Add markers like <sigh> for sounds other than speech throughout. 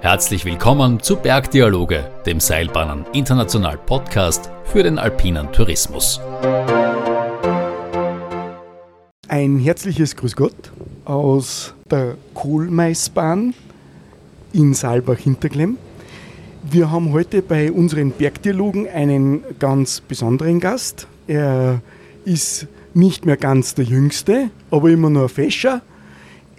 Herzlich willkommen zu Bergdialoge, dem Seilbahnen International Podcast für den alpinen Tourismus. Ein herzliches Grüß Gott aus der Kohlmeisbahn in Saalbach-Hinterklemm. Wir haben heute bei unseren Bergdialogen einen ganz besonderen Gast. Er ist nicht mehr ganz der Jüngste, aber immer nur ein Fäscher.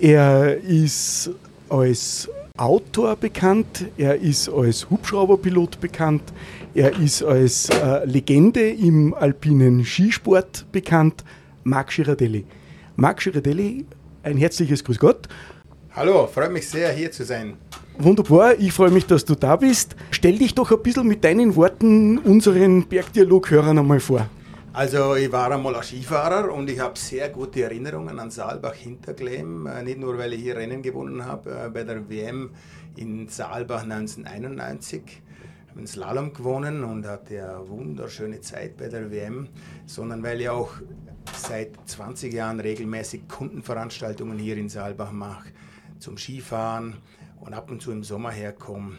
Er ist als Autor bekannt, er ist als Hubschrauberpilot bekannt, er ist als äh, Legende im alpinen Skisport bekannt, Marc Girardelli. Marc Girardelli, ein herzliches Grüß Gott. Hallo, freut mich sehr, hier zu sein. Wunderbar, ich freue mich, dass du da bist. Stell dich doch ein bisschen mit deinen Worten unseren Bergdialoghörern einmal vor. Also ich war einmal ein Skifahrer und ich habe sehr gute Erinnerungen an Saalbach Hinterklemm. Äh, nicht nur, weil ich hier Rennen gewonnen habe äh, bei der WM in Saalbach 1991. Ich einen Slalom gewonnen und hatte eine wunderschöne Zeit bei der WM, sondern weil ich auch seit 20 Jahren regelmäßig Kundenveranstaltungen hier in Saalbach mache zum Skifahren und ab und zu im Sommer herkomme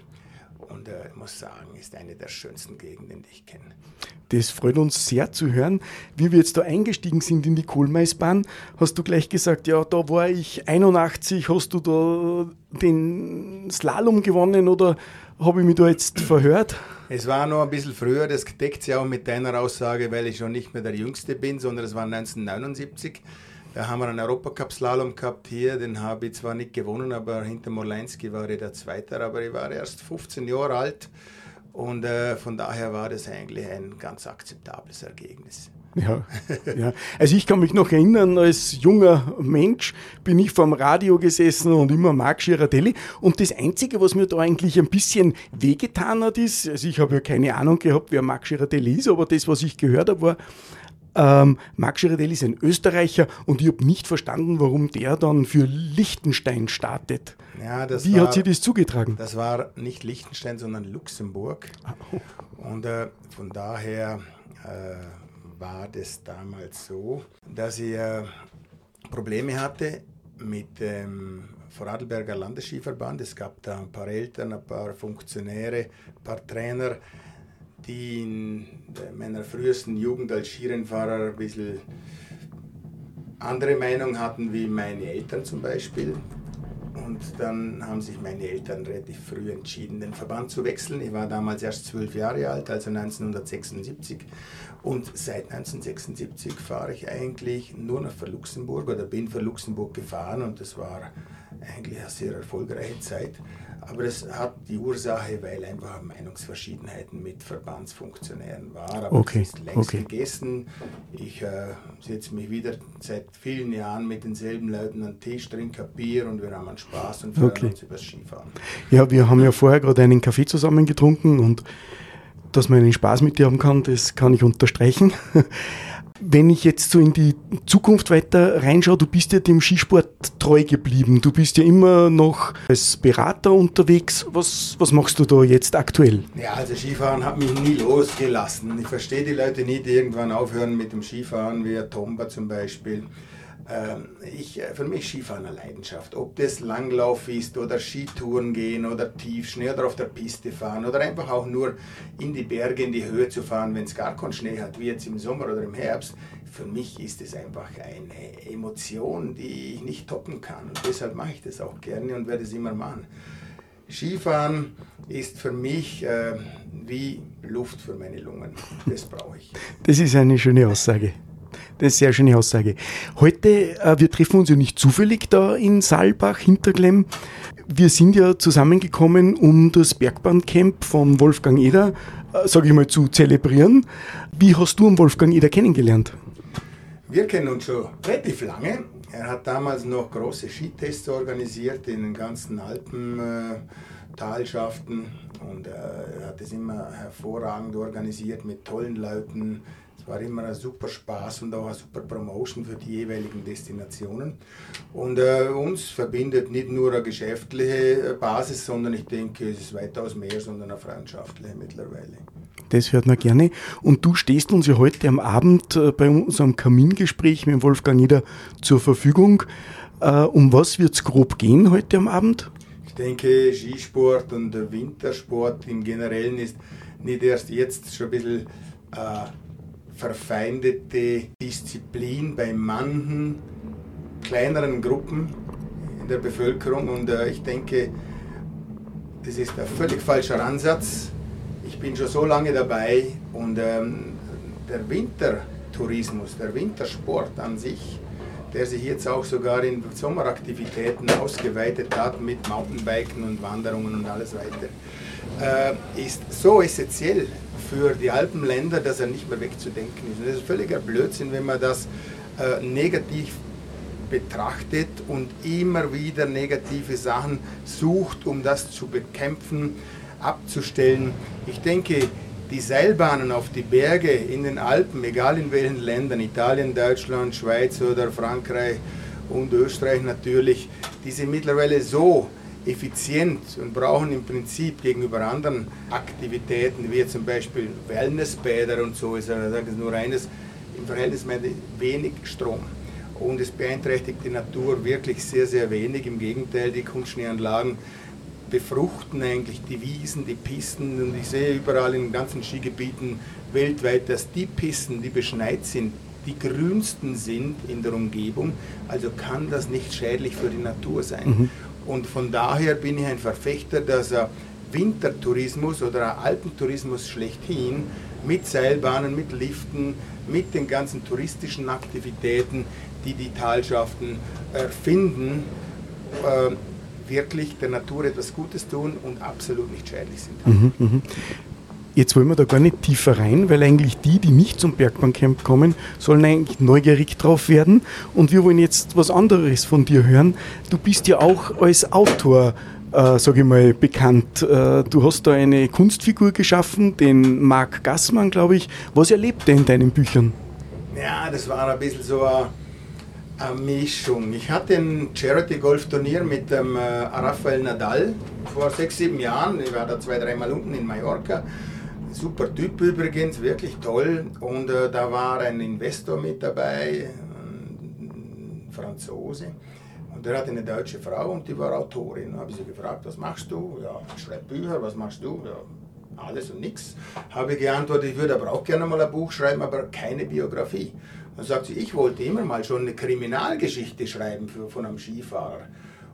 und äh, ich muss sagen, ist eine der schönsten Gegenden, die ich kenne. Das freut uns sehr zu hören. Wie wir jetzt da eingestiegen sind in die Kohlmeisbahn, hast du gleich gesagt, ja, da war ich 81, hast du da den Slalom gewonnen oder habe ich mich da jetzt <clears throat> verhört? Es war noch ein bisschen früher, das deckt sich auch mit deiner Aussage, weil ich schon nicht mehr der Jüngste bin, sondern es war 1979. Da haben wir einen Europacup-Slalom gehabt hier, den habe ich zwar nicht gewonnen, aber hinter Molenski war ich der Zweite, aber ich war erst 15 Jahre alt und äh, von daher war das eigentlich ein ganz akzeptables Ergebnis. Ja, ja, also ich kann mich noch erinnern, als junger Mensch bin ich vorm Radio gesessen und immer Marc Girardelli. Und das Einzige, was mir da eigentlich ein bisschen wehgetan hat, ist, also ich habe ja keine Ahnung gehabt, wer Marc Girardelli ist, aber das, was ich gehört habe, war, ähm, Marc Girardelli ist ein Österreicher und ich habe nicht verstanden, warum der dann für Liechtenstein startet. Ja, Wie war, hat sich das zugetragen? Das war nicht Liechtenstein, sondern Luxemburg. Oh. Und äh, von daher äh, war das damals so, dass ich äh, Probleme hatte mit dem Vorarlberger Landesskiverband. Es gab da ein paar Eltern, ein paar Funktionäre, ein paar Trainer, die in meiner frühesten Jugend als Skirennfahrer ein bisschen andere Meinung hatten wie meine Eltern zum Beispiel. Und dann haben sich meine Eltern relativ früh entschieden, den Verband zu wechseln. Ich war damals erst zwölf Jahre alt, also 1976. Und seit 1976 fahre ich eigentlich nur noch für Luxemburg oder bin für Luxemburg gefahren und das war eigentlich eine sehr erfolgreiche Zeit. Aber das hat die Ursache, weil einfach Meinungsverschiedenheiten mit Verbandsfunktionären war. Aber okay. ist längst okay. gegessen. Ich äh, setze mich wieder seit vielen Jahren mit denselben Leuten an den Tisch, trinke Bier und wir haben einen Spaß und freuen okay. uns über das Skifahren. Ja, wir haben ja vorher gerade einen Kaffee zusammen getrunken und dass man einen Spaß mit dir haben kann, das kann ich unterstreichen. Wenn ich jetzt so in die Zukunft weiter reinschaue, du bist ja dem Skisport treu geblieben. Du bist ja immer noch als Berater unterwegs. Was, was machst du da jetzt aktuell? Ja, also Skifahren hat mich nie losgelassen. Ich verstehe die Leute nicht, die irgendwann aufhören mit dem Skifahren, wie Tomba zum Beispiel. Ähm, ich, äh, für mich Skifahren eine Leidenschaft. Ob das Langlauf ist oder Skitouren gehen oder Tiefschnee oder auf der Piste fahren oder einfach auch nur in die Berge, in die Höhe zu fahren, wenn es gar keinen Schnee hat, wie jetzt im Sommer oder im Herbst. Für mich ist es einfach eine Emotion, die ich nicht toppen kann. Und deshalb mache ich das auch gerne und werde es immer machen. Skifahren ist für mich äh, wie Luft für meine Lungen. Das brauche ich. Das ist eine schöne Aussage. Das ist eine sehr schöne Aussage. Heute, äh, wir treffen uns ja nicht zufällig da in Saalbach, Hinterklemm. Wir sind ja zusammengekommen, um das Bergbancamp von Wolfgang Eder, äh, sage ich mal, zu zelebrieren. Wie hast du Wolfgang Eder kennengelernt? Wir kennen uns schon relativ lange. Er hat damals noch große Skitests organisiert in den ganzen Alpentalschaften äh, und äh, er hat es immer hervorragend organisiert mit tollen Leuten, war immer ein super Spaß und auch eine super Promotion für die jeweiligen Destinationen. Und äh, uns verbindet nicht nur eine geschäftliche äh, Basis, sondern ich denke, es ist weitaus mehr, sondern eine freundschaftliche mittlerweile. Das hört man gerne. Und du stehst uns ja heute am Abend äh, bei unserem Kamingespräch mit Wolfgang Nieder zur Verfügung. Äh, um was wird es grob gehen heute am Abend? Ich denke, Skisport und Wintersport im Generellen ist nicht erst jetzt schon ein bisschen äh, verfeindete Disziplin bei manchen kleineren Gruppen in der Bevölkerung und äh, ich denke, das ist ein völlig falscher Ansatz. Ich bin schon so lange dabei und ähm, der Wintertourismus, der Wintersport an sich, der sich jetzt auch sogar in Sommeraktivitäten ausgeweitet hat mit Mountainbiken und Wanderungen und alles weiter, äh, ist so essentiell für die Alpenländer, dass er nicht mehr wegzudenken ist. Und das ist völliger Blödsinn, wenn man das äh, negativ betrachtet und immer wieder negative Sachen sucht, um das zu bekämpfen, abzustellen. Ich denke, die Seilbahnen auf die Berge in den Alpen, egal in welchen Ländern, Italien, Deutschland, Schweiz oder Frankreich und Österreich natürlich, die sind mittlerweile so effizient und brauchen im Prinzip gegenüber anderen Aktivitäten, wie zum Beispiel Wellnessbäder und so, ist nur eines, im Verhältnis wenig Strom. Und es beeinträchtigt die Natur wirklich sehr, sehr wenig. Im Gegenteil, die Kunstschneeanlagen befruchten eigentlich die Wiesen, die Pisten. Und ich sehe überall in den ganzen Skigebieten weltweit, dass die Pisten, die beschneit sind, die grünsten sind in der Umgebung. Also kann das nicht schädlich für die Natur sein. Mhm. Und von daher bin ich ein Verfechter, dass er Wintertourismus oder Alpentourismus schlechthin mit Seilbahnen, mit Liften, mit den ganzen touristischen Aktivitäten, die die Talschaften erfinden, äh, wirklich der Natur etwas Gutes tun und absolut nicht schädlich sind. Mhm, mh. Jetzt wollen wir da gar nicht tiefer rein, weil eigentlich die, die nicht zum Bergbancamp kommen, sollen eigentlich neugierig drauf werden. Und wir wollen jetzt was anderes von dir hören. Du bist ja auch als Autor, äh, sage ich mal, bekannt. Äh, du hast da eine Kunstfigur geschaffen, den Marc Gassmann, glaube ich. Was erlebt er in deinen Büchern? Ja, das war ein bisschen so ein eine Mischung. Ich hatte ein Charity-Golf-Turnier mit dem äh, Rafael Nadal vor sechs, sieben Jahren. Ich war da zwei, dreimal unten in Mallorca. Super Typ übrigens, wirklich toll. Und äh, da war ein Investor mit dabei, ein Franzose. Und der hatte eine deutsche Frau und die war Autorin. Da habe ich sie gefragt, was machst du? Ja, ich schreibe Bücher, was machst du? Ja, alles und nichts. Habe ich geantwortet, ich würde aber auch gerne mal ein Buch schreiben, aber keine Biografie. Dann sagt sie, ich wollte immer mal schon eine Kriminalgeschichte schreiben für, von einem Skifahrer.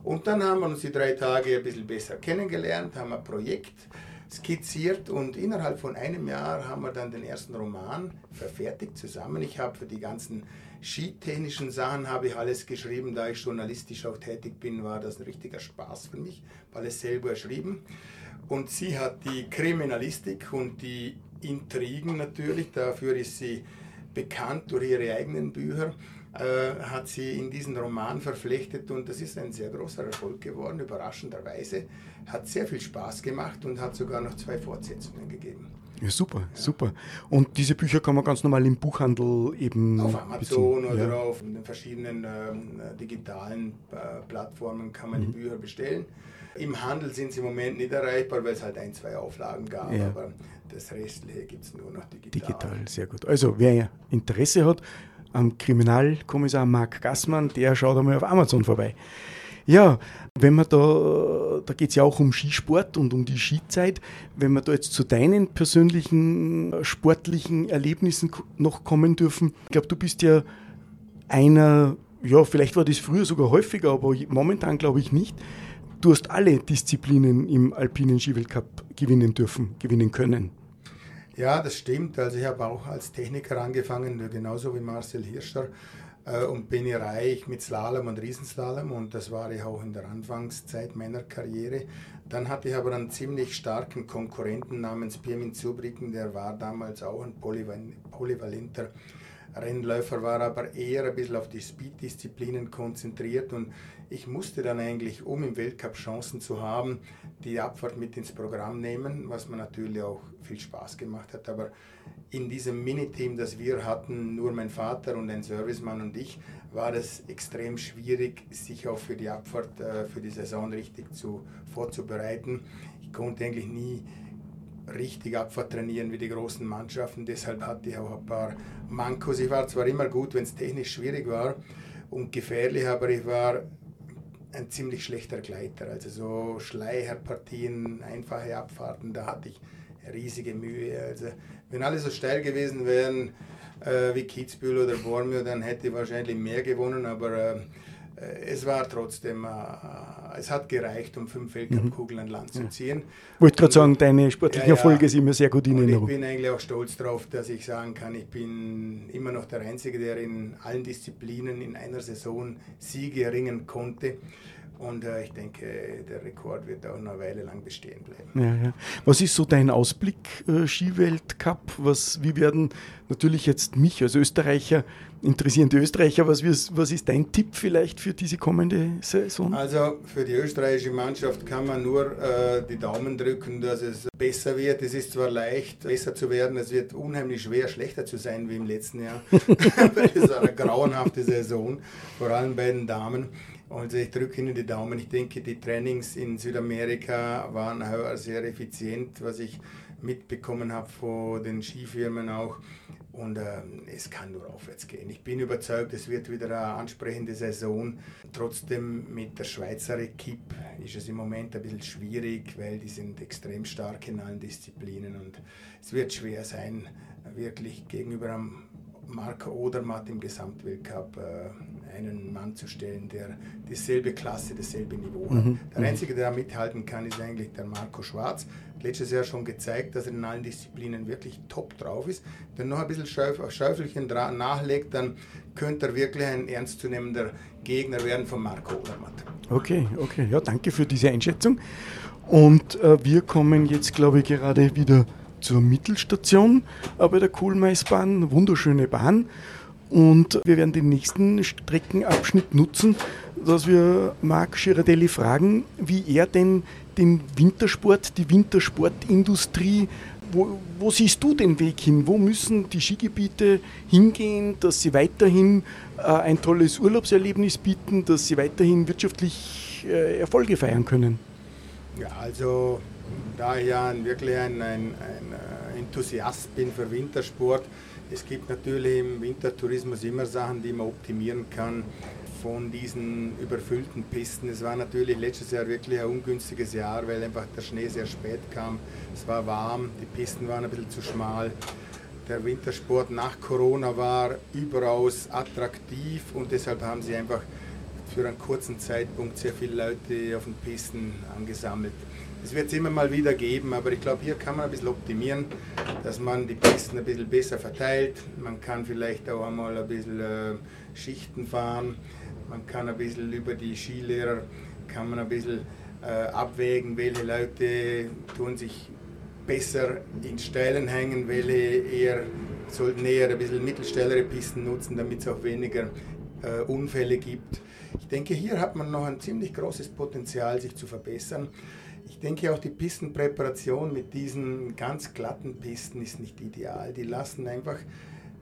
Und dann haben wir uns die drei Tage ein bisschen besser kennengelernt, haben ein Projekt skizziert und innerhalb von einem Jahr haben wir dann den ersten Roman verfertigt zusammen. Ich habe für die ganzen skitechnischen Sachen habe ich alles geschrieben, da ich journalistisch auch tätig bin, war das ein richtiger Spaß für mich, alles selber geschrieben. Und sie hat die Kriminalistik und die Intrigen natürlich, dafür ist sie bekannt durch ihre eigenen Bücher, äh, hat sie in diesen Roman verflechtet und das ist ein sehr großer Erfolg geworden, überraschenderweise. Hat sehr viel Spaß gemacht und hat sogar noch zwei Fortsetzungen gegeben. Ja, super, ja. super. Und diese Bücher kann man ganz normal im Buchhandel eben. Auf Amazon beziehen. oder ja. auf den verschiedenen ähm, digitalen äh, Plattformen kann man mhm. die Bücher bestellen. Im Handel sind sie im Moment nicht erreichbar, weil es halt ein, zwei Auflagen gab. Ja. Aber das Restliche gibt es nur noch digital. Digital, sehr gut. Also wer Interesse hat am Kriminalkommissar Marc Gassmann, der schaut einmal auf Amazon vorbei. Ja, wenn man da, da geht es ja auch um Skisport und um die Skizeit. Wenn wir da jetzt zu deinen persönlichen sportlichen Erlebnissen noch kommen dürfen. Ich glaube, du bist ja einer, ja, vielleicht war das früher sogar häufiger, aber momentan glaube ich nicht. Du hast alle Disziplinen im alpinen Skiweltcup gewinnen dürfen, gewinnen können. Ja, das stimmt. Also ich habe auch als Techniker angefangen, genauso wie Marcel Hirscher äh, und ich reich mit Slalom und Riesenslalom und das war ich auch in der Anfangszeit meiner Karriere. Dann hatte ich aber einen ziemlich starken Konkurrenten namens Pirmin Zubricken, der war damals auch ein polyvalenter Rennläufer, war aber eher ein bisschen auf die Speed-Disziplinen konzentriert und ich musste dann eigentlich, um im Weltcup Chancen zu haben, die Abfahrt mit ins Programm nehmen, was mir natürlich auch viel Spaß gemacht hat. Aber in diesem Miniteam, das wir hatten, nur mein Vater und ein Servicemann und ich, war es extrem schwierig, sich auch für die Abfahrt, äh, für die Saison richtig zu, vorzubereiten. Ich konnte eigentlich nie richtig Abfahrt trainieren wie die großen Mannschaften. Deshalb hatte ich auch ein paar Mankos. Ich war zwar immer gut, wenn es technisch schwierig war und gefährlich, aber ich war ein ziemlich schlechter Gleiter. Also so Schleicherpartien, einfache Abfahrten, da hatte ich riesige Mühe. Also wenn alle so steil gewesen wären äh, wie Kitzbühel oder Bormio, dann hätte ich wahrscheinlich mehr gewonnen, aber äh, es war trotzdem, äh, es hat gereicht, um fünf Weltcup-Kugeln an Land zu ziehen. Ich wollte gerade sagen, deine sportlichen ja, Erfolge sind mir sehr gut in Erinnerung. Ich bin eigentlich auch stolz darauf, dass ich sagen kann, ich bin immer noch der Einzige, der in allen Disziplinen in einer Saison Siege erringen konnte. Und äh, ich denke, der Rekord wird auch noch eine Weile lang bestehen bleiben. Ja, ja. Was ist so dein Ausblick, äh, Skiweltcup? Was, wie werden natürlich jetzt mich als Österreicher interessieren die Österreicher, was, was ist dein Tipp vielleicht für diese kommende Saison? Also für die österreichische Mannschaft kann man nur äh, die Daumen drücken, dass es besser wird. Es ist zwar leicht, besser zu werden, es wird unheimlich schwer, schlechter zu sein wie im letzten Jahr. <laughs> es war eine grauenhafte Saison, vor allem bei den Damen. Also ich drücke Ihnen die Daumen. Ich denke, die Trainings in Südamerika waren sehr effizient, was ich mitbekommen habe von den Skifirmen auch. Und äh, es kann nur aufwärts gehen. Ich bin überzeugt, es wird wieder eine ansprechende Saison. Trotzdem mit der Schweizer Equipe ist es im Moment ein bisschen schwierig, weil die sind extrem stark in allen Disziplinen und es wird schwer sein, wirklich gegenüber einem Marco Odermatt im Gesamtweltcup äh, einen Mann zu stellen, der dieselbe Klasse, dasselbe Niveau hat. Mhm. Der Einzige, der da mithalten kann, ist eigentlich der Marco Schwarz. Letztes Jahr schon gezeigt, dass er in allen Disziplinen wirklich top drauf ist. Wenn er noch ein bisschen Schäufelchen nachlegt, dann könnte er wirklich ein ernstzunehmender Gegner werden von Marco Odermatt. Okay, okay. Ja, danke für diese Einschätzung. Und äh, wir kommen jetzt, glaube ich, gerade wieder zur Mittelstation bei der Kohlmeisbahn. Wunderschöne Bahn. Und wir werden den nächsten Streckenabschnitt nutzen, dass wir Marc Girardelli fragen, wie er denn den Wintersport, die Wintersportindustrie, wo, wo, siehst du den Weg hin? Wo müssen die Skigebiete hingehen, dass sie weiterhin äh, ein tolles Urlaubserlebnis bieten, dass sie weiterhin wirtschaftlich äh, Erfolge feiern können? Ja, also da ich ja wirklich ein, ein, ein äh, Enthusiast bin für Wintersport, es gibt natürlich im Wintertourismus immer Sachen, die man optimieren kann von diesen überfüllten Pisten. Es war natürlich letztes Jahr wirklich ein ungünstiges Jahr, weil einfach der Schnee sehr spät kam. Es war warm, die Pisten waren ein bisschen zu schmal. Der Wintersport nach Corona war überaus attraktiv und deshalb haben sie einfach für einen kurzen Zeitpunkt sehr viele Leute auf den Pisten angesammelt. Es wird es immer mal wieder geben, aber ich glaube, hier kann man ein bisschen optimieren, dass man die Pisten ein bisschen besser verteilt. Man kann vielleicht auch einmal ein bisschen äh, Schichten fahren. Man kann ein bisschen über die Skilehrer, kann man ein bisschen äh, abwägen, welche Leute tun sich besser in Steilen hängen, welche eher sollten eher ein bisschen mittelstellere Pisten nutzen, damit es auch weniger äh, Unfälle gibt. Ich denke, hier hat man noch ein ziemlich großes Potenzial, sich zu verbessern. Ich denke auch die Pistenpräparation mit diesen ganz glatten Pisten ist nicht ideal. Die lassen einfach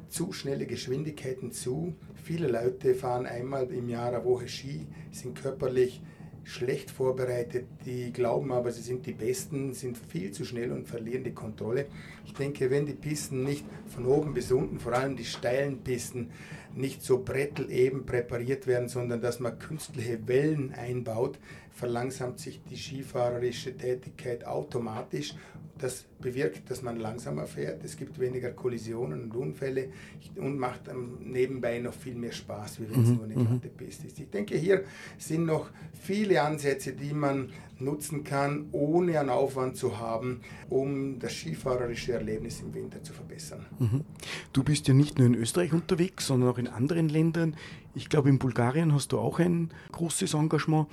zu schnelle Geschwindigkeiten zu. Viele Leute fahren einmal im Jahr eine Woche Ski, sind körperlich schlecht vorbereitet, die glauben aber, sie sind die Besten, sind viel zu schnell und verlieren die Kontrolle. Ich denke, wenn die Pisten nicht von oben bis unten, vor allem die steilen Pisten, nicht so bretteleben präpariert werden, sondern dass man künstliche Wellen einbaut, verlangsamt sich die skifahrerische Tätigkeit automatisch. Das bewirkt, dass man langsamer fährt, es gibt weniger Kollisionen und Unfälle und macht nebenbei noch viel mehr Spaß, wie wenn es mhm. nur eine glatte mhm. Piste ist. Ich denke, hier sind noch viele Ansätze, die man nutzen kann, ohne einen Aufwand zu haben, um das skifahrerische Erlebnis im Winter zu verbessern. Mhm. Du bist ja nicht nur in Österreich unterwegs, sondern auch in anderen Ländern. Ich glaube, in Bulgarien hast du auch ein großes Engagement.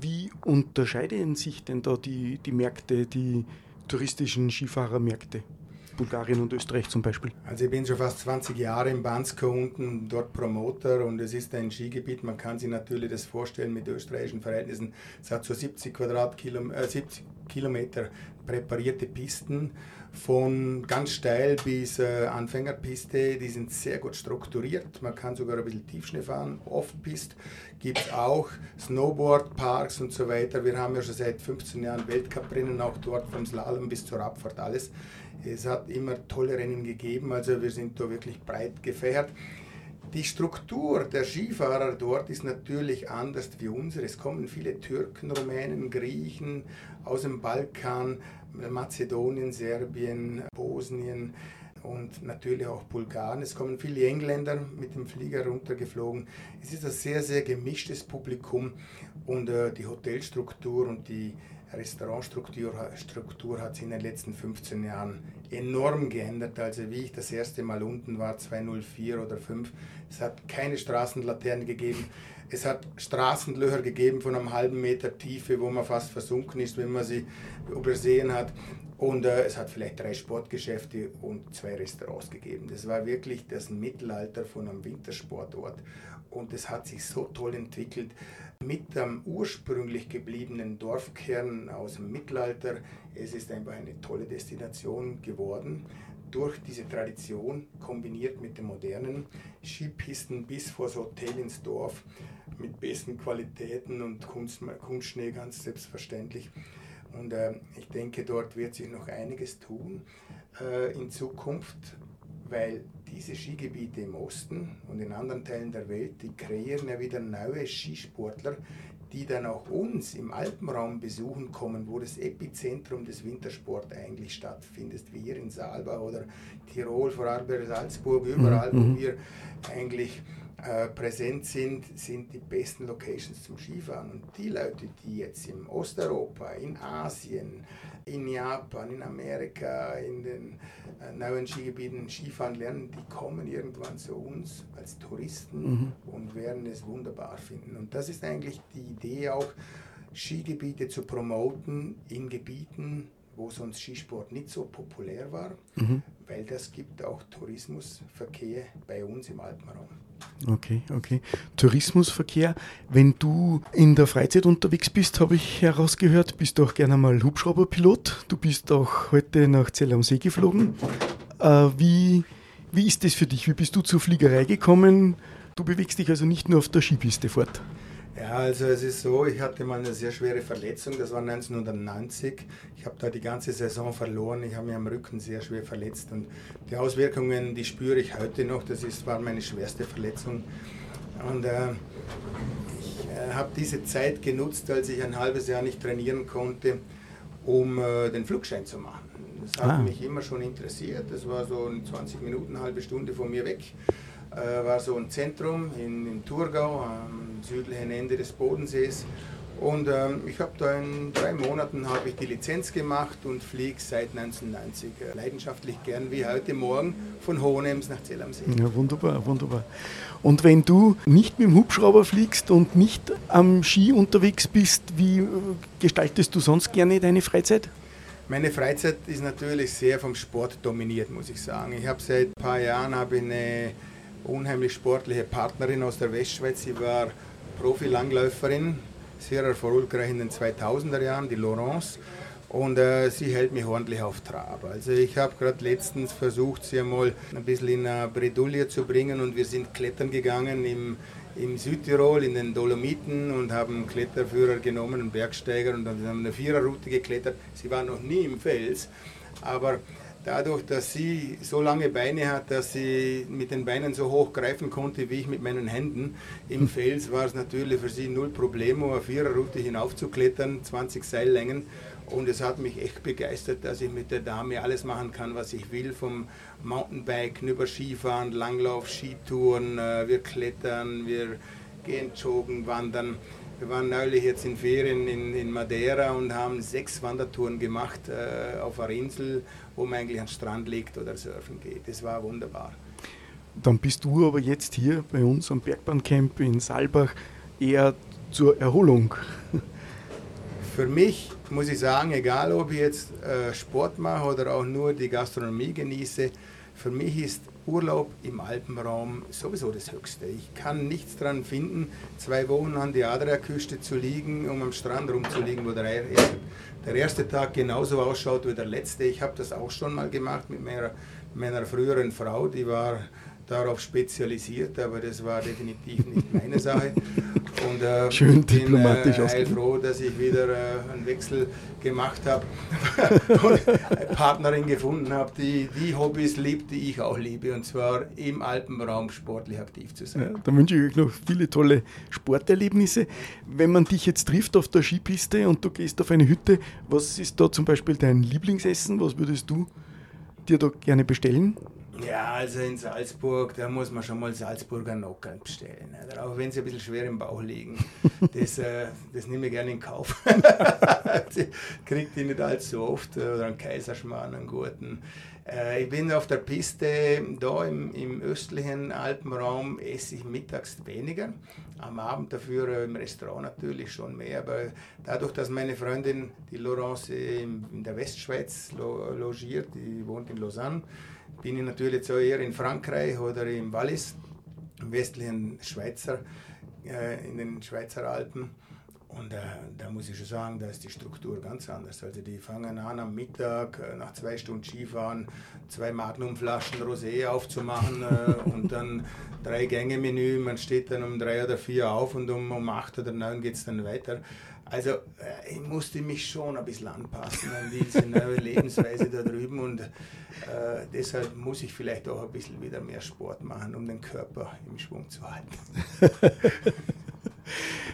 Wie unterscheiden sich denn da die, die Märkte, die touristischen Skifahrermärkte? Bulgarien und Österreich zum Beispiel? Also ich bin schon fast 20 Jahre in Bansko unten, dort Promoter und es ist ein Skigebiet, man kann sich natürlich das vorstellen mit österreichischen Verhältnissen. Es hat so 70 Quadratkilometer, äh, 70 Kilometer präparierte Pisten von ganz steil bis äh, Anfängerpiste, die sind sehr gut strukturiert. Man kann sogar ein bisschen Tiefschnee fahren. Off-Pist gibt es auch Snowboardparks und so weiter. Wir haben ja schon seit 15 Jahren Weltcuprennen, auch dort vom Slalom bis zur Abfahrt alles. Es hat immer tolle Rennen gegeben, also wir sind da wirklich breit gefährt. Die Struktur der Skifahrer dort ist natürlich anders wie unsere. Es kommen viele Türken, Rumänen, Griechen aus dem Balkan, Mazedonien, Serbien, Bosnien und natürlich auch Bulgaren. Es kommen viele Engländer mit dem Flieger runtergeflogen. Es ist ein sehr, sehr gemischtes Publikum und äh, die Hotelstruktur und die Restaurantstruktur Struktur hat sich in den letzten 15 Jahren enorm geändert. Also wie ich das erste Mal unten war, 204 oder 5, es hat keine Straßenlaternen gegeben. Es hat Straßenlöcher gegeben von einem halben Meter Tiefe, wo man fast versunken ist, wenn man sie übersehen hat. Und äh, es hat vielleicht drei Sportgeschäfte und zwei Restaurants gegeben. Das war wirklich das Mittelalter von einem Wintersportort. Und es hat sich so toll entwickelt mit dem ursprünglich gebliebenen Dorfkern aus dem Mittelalter. Es ist einfach eine tolle Destination geworden. Durch diese Tradition kombiniert mit den modernen Skipisten bis vor das Hotel ins Dorf mit besten Qualitäten und Kunst, Kunstschnee ganz selbstverständlich. Und äh, ich denke, dort wird sich noch einiges tun äh, in Zukunft, weil diese Skigebiete im Osten und in anderen Teilen der Welt, die kreieren ja wieder neue Skisportler, die dann auch uns im Alpenraum besuchen kommen, wo das Epizentrum des Wintersports eigentlich stattfindet, wie hier in Saalbach oder Tirol, Vorarlberg, Salzburg, überall, mhm. wo wir eigentlich äh, präsent sind, sind die besten Locations zum Skifahren. Und die Leute, die jetzt in Osteuropa, in Asien, in Japan, in Amerika, in den äh, neuen Skigebieten Skifahren lernen, die kommen irgendwann zu uns als Touristen mhm. und werden es wunderbar finden. Und das ist eigentlich die Idee auch, Skigebiete zu promoten in Gebieten, wo sonst Skisport nicht so populär war, mhm. weil das gibt auch Tourismusverkehr bei uns im Alpenraum. Okay, okay. Tourismusverkehr. Wenn du in der Freizeit unterwegs bist, habe ich herausgehört, bist du auch gerne mal Hubschrauberpilot. Du bist auch heute nach Zell am See geflogen. Äh, wie, wie ist das für dich? Wie bist du zur Fliegerei gekommen? Du bewegst dich also nicht nur auf der Skipiste fort. Ja, also es ist so, ich hatte mal eine sehr schwere Verletzung, das war 1990. Ich habe da die ganze Saison verloren, ich habe mich am Rücken sehr schwer verletzt und die Auswirkungen, die spüre ich heute noch. Das ist, war meine schwerste Verletzung. Und äh, ich äh, habe diese Zeit genutzt, als ich ein halbes Jahr nicht trainieren konnte, um äh, den Flugschein zu machen. Das hat ah. mich immer schon interessiert. Das war so 20 Minuten, eine halbe Stunde von mir weg war so ein Zentrum in, in Thurgau am südlichen Ende des Bodensees. Und ähm, ich habe da in drei Monaten ich die Lizenz gemacht und fliege seit 1990 äh, leidenschaftlich gern wie heute Morgen von Hohenems nach Zell am See. Ja, wunderbar, wunderbar. Und wenn du nicht mit dem Hubschrauber fliegst und nicht am Ski unterwegs bist, wie äh, gestaltest du sonst gerne deine Freizeit? Meine Freizeit ist natürlich sehr vom Sport dominiert, muss ich sagen. Ich habe seit ein paar Jahren habe eine unheimlich sportliche Partnerin aus der Westschweiz. Sie war Profi-Langläuferin, sehr erfolgreich in den 2000er Jahren, die Laurence. Und äh, sie hält mich ordentlich auf Trab. Also ich habe gerade letztens versucht, sie einmal ein bisschen in eine Bredouille zu bringen und wir sind klettern gegangen im, im Südtirol in den Dolomiten und haben einen Kletterführer genommen, einen Bergsteiger und dann haben wir eine Viererroute geklettert. Sie war noch nie im Fels, aber dadurch, dass sie so lange Beine hat, dass sie mit den Beinen so hoch greifen konnte wie ich mit meinen Händen im hm. Fels, war es natürlich für sie null Problem, um eine Viererroute hinaufzuklettern, 20 Seillängen. Und es hat mich echt begeistert, dass ich mit der Dame alles machen kann, was ich will, vom Mountainbiken über Skifahren, Langlauf, Skitouren, äh, wir klettern, wir gehen joggen, wandern. Wir waren neulich jetzt in Ferien in, in Madeira und haben sechs Wandertouren gemacht äh, auf einer Insel, wo man eigentlich an den Strand liegt oder surfen geht. Das war wunderbar. Dann bist du aber jetzt hier bei uns am Bergbahncamp in Saalbach eher zur Erholung. <laughs> Für mich muss ich sagen, egal ob ich jetzt äh, Sport mache oder auch nur die Gastronomie genieße, für mich ist Urlaub im Alpenraum sowieso das Höchste. Ich kann nichts daran finden, zwei Wochen an der Adriaküste zu liegen, um am Strand rumzuliegen, wo der, der erste Tag genauso ausschaut wie der letzte. Ich habe das auch schon mal gemacht mit meiner, meiner früheren Frau, die war darauf spezialisiert, aber das war definitiv nicht meine Sache. Und äh, Schön ich bin diplomatisch äh, heilfroh, dass ich wieder äh, einen Wechsel gemacht habe und <laughs> eine Partnerin gefunden habe, die die Hobbys liebt, die ich auch liebe. Und zwar im Alpenraum sportlich aktiv zu sein. Ja, dann wünsche ich euch noch viele tolle Sporterlebnisse. Wenn man dich jetzt trifft auf der Skipiste und du gehst auf eine Hütte, was ist da zum Beispiel dein Lieblingsessen? Was würdest du dir da gerne bestellen? Ja, also in Salzburg, da muss man schon mal Salzburger Nockern bestellen. Oder? Auch wenn sie ein bisschen schwer im Bauch liegen. <laughs> Das, äh, das nehme ich gerne in Kauf. <laughs> kriegt die nicht allzu oft. Oder einen Kaiserschmarrn, einen guten. Äh, ich bin auf der Piste, da im, im östlichen Alpenraum esse ich mittags weniger. Am Abend dafür äh, im Restaurant natürlich schon mehr. Aber dadurch, dass meine Freundin, die Laurence, in, in der Westschweiz lo, logiert, die wohnt in Lausanne, bin ich natürlich auch eher in Frankreich oder im Wallis, im westlichen Schweizer, äh, in den Schweizer Alpen. Und äh, da muss ich schon sagen, da ist die Struktur ganz anders. Also die fangen an am Mittag, äh, nach zwei Stunden Skifahren, zwei Magnumflaschen Rosé aufzumachen äh, <laughs> und dann drei Gänge Menü. Man steht dann um drei oder vier auf und um, um acht oder neun geht es dann weiter. Also äh, ich musste mich schon ein bisschen anpassen an diese neue <laughs> Lebensweise da drüben und äh, deshalb muss ich vielleicht auch ein bisschen wieder mehr Sport machen, um den Körper im Schwung zu halten. <laughs>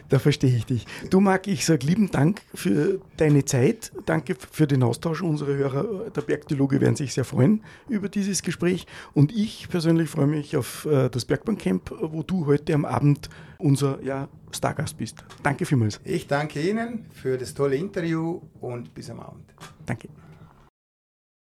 Da verstehe ich dich. Du, Marc, ich sage lieben Dank für deine Zeit. Danke für den Austausch. Unsere Hörer der Bergdialoge werden sich sehr freuen über dieses Gespräch. Und ich persönlich freue mich auf äh, das Bergbancamp, wo du heute am Abend unser ja, Stargast bist. Danke vielmals. Ich danke Ihnen für das tolle Interview und bis am Abend. Danke.